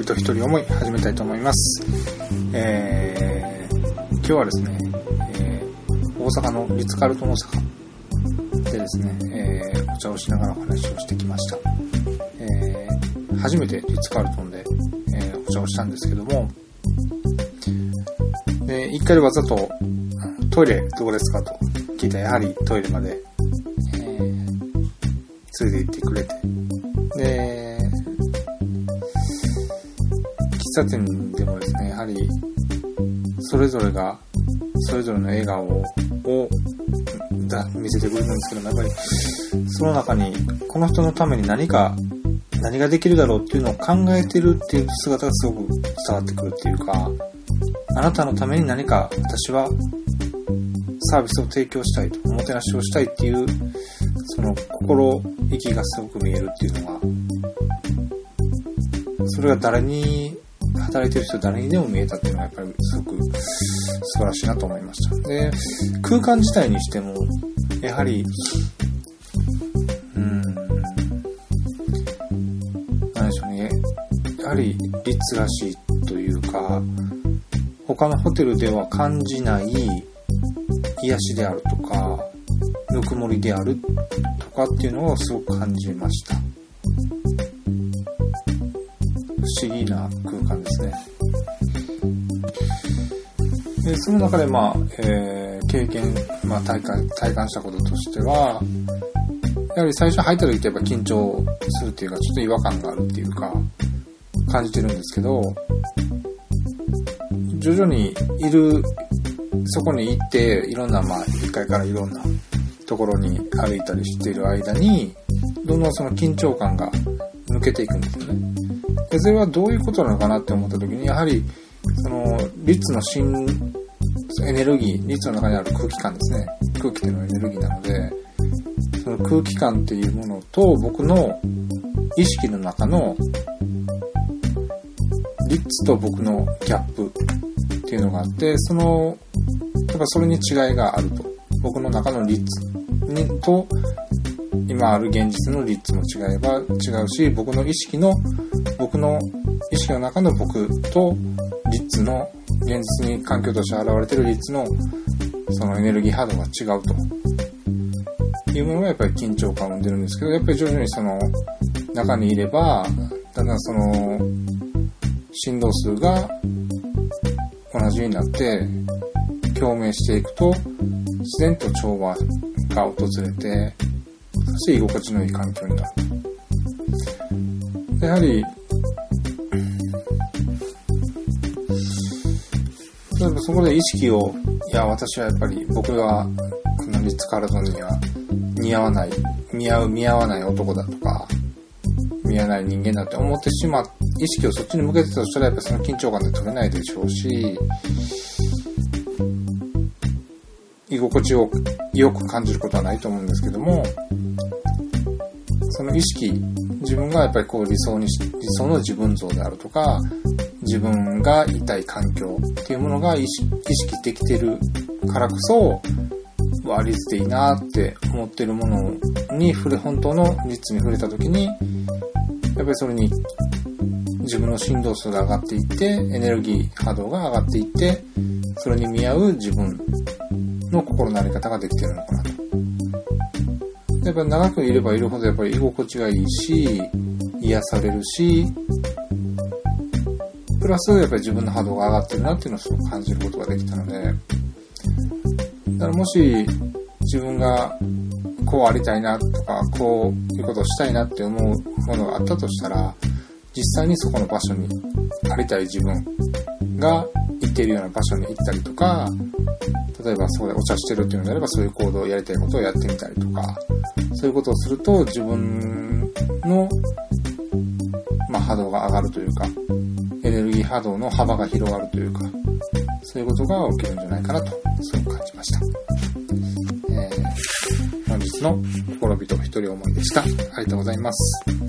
一人思い始めたいと思います。えー、今日はですね、えー、大阪のリツ・カルトン大阪でですね、えー、お茶をしながらお話をしてきました。えー、初めてリツ・カルトンで、え、お茶をしたんですけども、で、一回わざとトイレどこですかと聞いたらやはりトイレまで、えー、連れて行ってくれて、で、茶店でもですね、やはり、それぞれが、それぞれの笑顔をだ見せてくれるんですけども、やっぱり、その中に、この人のために何か、何ができるだろうっていうのを考えてるっていう姿がすごく伝わってくるっていうか、あなたのために何か私はサービスを提供したいと、おもてなしをしたいっていう、その心意気がすごく見えるっていうのが、それが誰に働いてる人誰にでも見えたっていうのはやっぱりすごく素晴らしいなと思いました。で、空間自体にしても、やはり、うん、なんでしょうね。やはり、リッツらしいというか、他のホテルでは感じない癒しであるとか、ぬくもりであるとかっていうのをすごく感じました。不思議な空間ですね。で、その中で、まあ、えー、経験、まあ、体感、体感したこととしては、やはり最初入った時ってやっぱ緊張するっていうか、ちょっと違和感があるっていうか、感じてるんですけど、徐々にいる、そこに行って、いろんな、まあ、1階からいろんなところに歩いたりしている間に、どんどんその緊張感が抜けていくんですよね。で、それはどういうことなのかなって思った時に、やはり、その、律の新、エネルギー、律の中にある空気感ですね。空気っていうのはエネルギーなので、その空気感っていうものと僕の意識の中のリッツと僕のギャップっていうのがあって、その、やっぱそれに違いがあると。僕の中のリッツにと、今ある現実のリッツも違えば違うし、僕の意識の僕の意識の中の僕とリッツの現実に環境として現れてるリッツのそのエネルギー波動が違うと。いうものがやっぱり緊張感を生んでるんですけど、やっぱり徐々にその中にいれば、だんだんその振動数が同じになって共鳴していくと自然と調和が訪れてそして居心地のいい環境になる。やはり例えばそこで意識を、いや、私はやっぱり僕はこのリッツ・カールトンには似合わない、似合う、似合わない男だとか、見合わない人間だって思ってしまう、意識をそっちに向けてたとしたらやっぱその緊張感で取れないでしょうし、居心地をよく感じることはないと思うんですけども、その意識、自分がやっぱりこう理想に、理想の自分像であるとか、自分がいたい環境っていうものが意識できてるからこそ、あリツでいいなって思ってるものに触れ、本当のリツに触れた時に、やっぱりそれに自分の振動数が上がっていって、エネルギー波動が上がっていって、それに見合う自分の心の在り方ができてるのかなと。やっぱり長くいればいるほどやっぱり居心地がいいし、癒されるし、プラスやっぱり自分の波動が上がってるなっていうのをすごく感じることができたので、だからもし自分がこうありたいなとか、こういうことをしたいなって思うものがあったとしたら、実際にそこの場所にありたい自分が行っているような場所に行ったりとか、例えばそこでお茶してるっていうのであればそういう行動をやりたいことをやってみたりとか、そういうことをすると自分の、まあ、波動が上がるというか、エネルギー波動の幅が広がるというか、そういうことが起きるんじゃないかなと、そう感じました。えー、本日の心人一人思いでした。ありがとうございます。